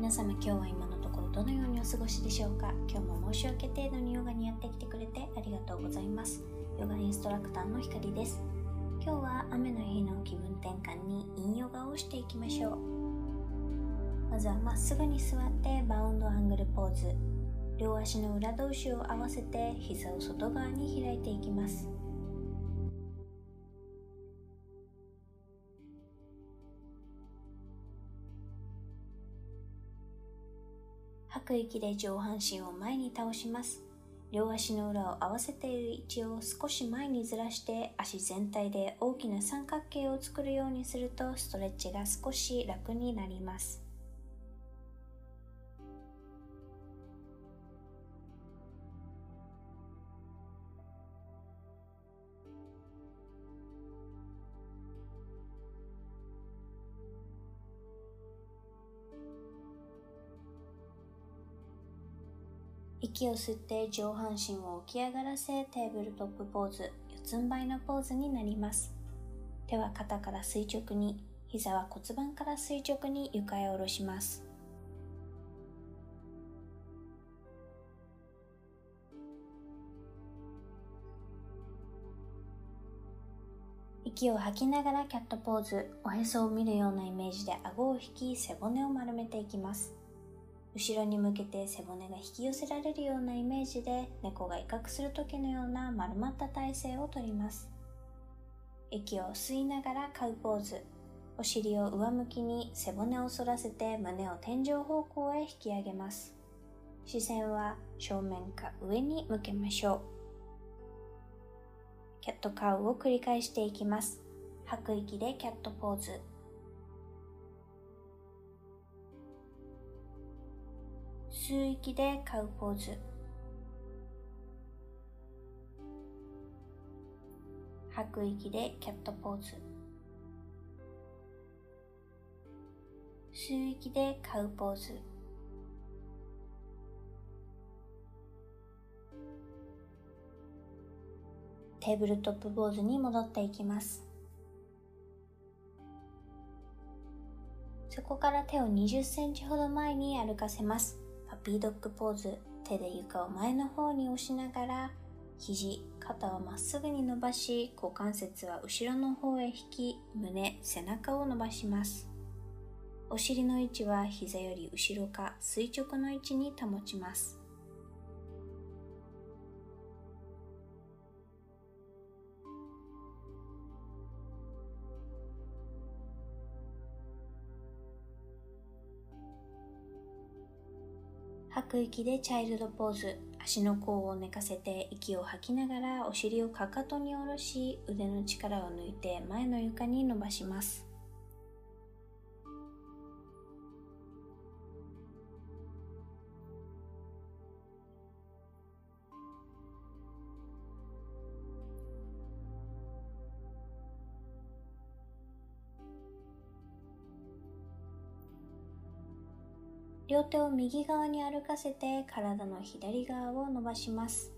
皆様今日は今のところどのようにお過ごしでしょうか？今日も申し訳程度にヨガにやってきてくれてありがとうございます。ヨガインストラクターのひかりです。今日は雨の日の気分転換にインヨガをしていきましょう。まずはまっすぐに座ってバウンドアングルポーズ。両足の裏同士を合わせて膝を外側に開いていきます。吐く息で上半身を前に倒します。両足の裏を合わせている位置を少し前にずらして足全体で大きな三角形を作るようにするとストレッチが少し楽になります。息を吸って上半身を起き上がらせテーブルトップポーズ四つん這いのポーズになります。手は肩から垂直に膝は骨盤から垂直に床へ下ろします。息を吐きながらキャットポーズおへそを見るようなイメージで顎を引き背骨を丸めていきます。後ろに向けて背骨が引き寄せられるようなイメージで猫が威嚇する時のような丸まった体勢をとります。息を吸いながらカウポーズ。お尻を上向きに背骨を反らせて胸を天井方向へ引き上げます。視線は正面か上に向けましょう。キャットカウを繰り返していきます。吐く息でキャットポーズ。吸う息でカウポーズ。吐く息でキャットポーズ。吸う息でカウポーズ。テーブルトップポーズに戻っていきます。そこから手を20センチほど前に歩かせます。B ドッグポーズ手で床を前の方に押しながら肘肩をまっすぐに伸ばし股関節は後ろの方へ引き胸背中を伸ばします。お尻の位置は膝より後ろか垂直の位置に保ちます。く息でチャイルドポーズ。足の甲を寝かせて息を吐きながらお尻をかかとに下ろし腕の力を抜いて前の床に伸ばします。両手を右側に歩かせて体の左側を伸ばします。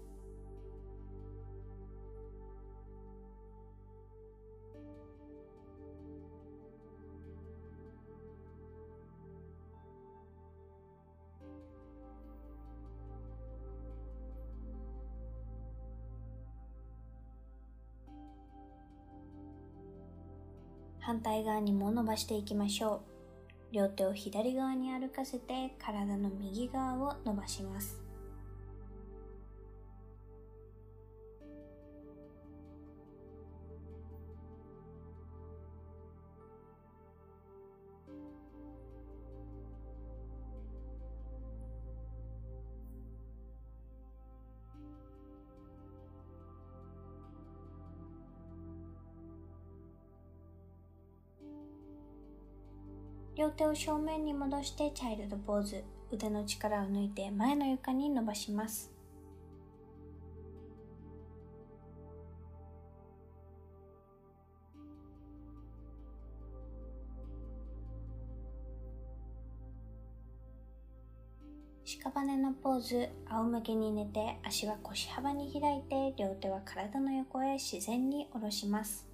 反対側にも伸ばしていきましょう。両手を左側に歩かせて体の右側を伸ばします。両手を正面に戻してチャイルドポーズ。腕の力を抜いて前の床に伸ばします。屍のポーズ。仰向けに寝て足は腰幅に開いて両手は体の横へ自然に下ろします。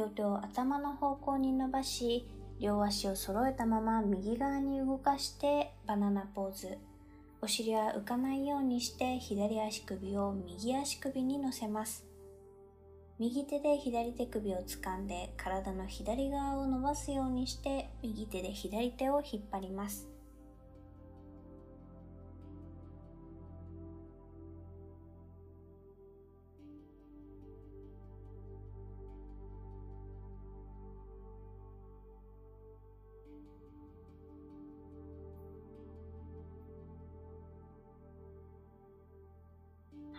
両手を頭の方向に伸ばし、両足を揃えたまま右側に動かしてバナナポーズ。お尻は浮かないようにして左足首を右足首に乗せます。右手で左手首を掴んで体の左側を伸ばすようにして右手で左手を引っ張ります。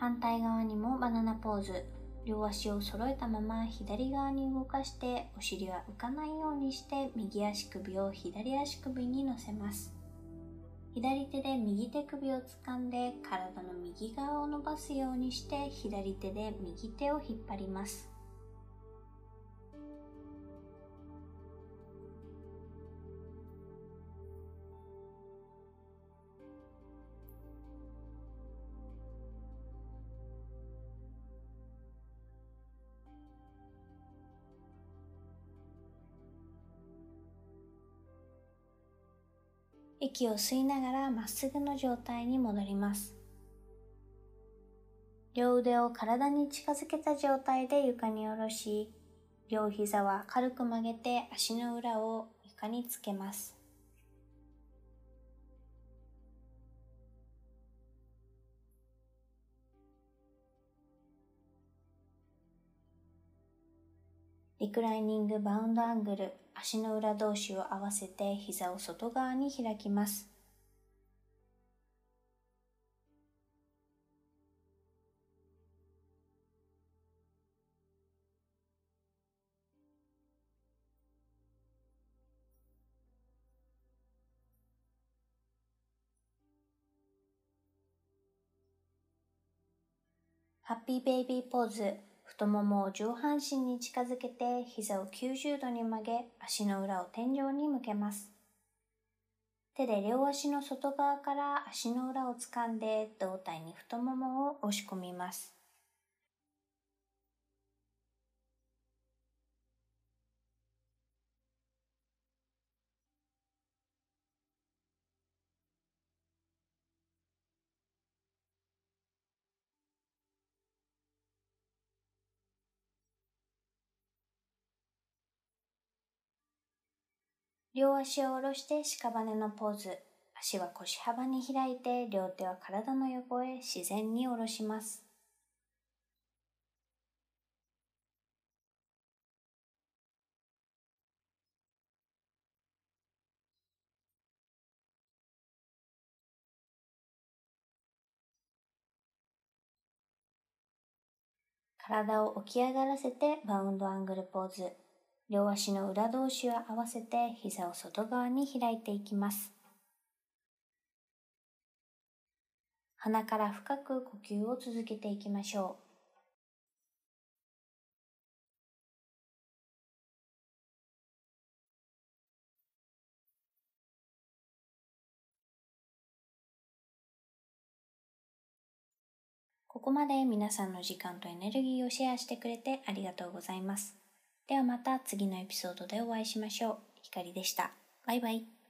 反対側にもバナナポーズ。両足を揃えたまま左側に動かしてお尻は浮かないようにして右足首を左足首に乗せます。左手で右手首を掴んで体の右側を伸ばすようにして左手で右手を引っ張ります。息を吸いながらまっすぐの状態に戻ります。両腕を体に近づけた状態で床に下ろし、両膝は軽く曲げて足の裏を床につけます。リクライニングバウンドアングル足の裏同士を合わせて膝を外側に開きます。ハッピーベイビーポーズ太ももを上半身に近づけて膝を90度に曲げ足の裏を天井に向けます。手で両足の外側から足の裏を掴んで胴体に太ももを押し込みます。両足を下ろして屍のポーズ。足は腰幅に開いて、両手は体の横へ自然に下ろします。体を起き上がらせてバウンドアングルポーズ。両足の裏同士を合わせて膝を外側に開いていきます。鼻から深く呼吸を続けていきましょう。ここまで皆さんの時間とエネルギーをシェアしてくれてありがとうございます。ではまた次のエピソードでお会いしましょう。ひかりでした。バイバイ。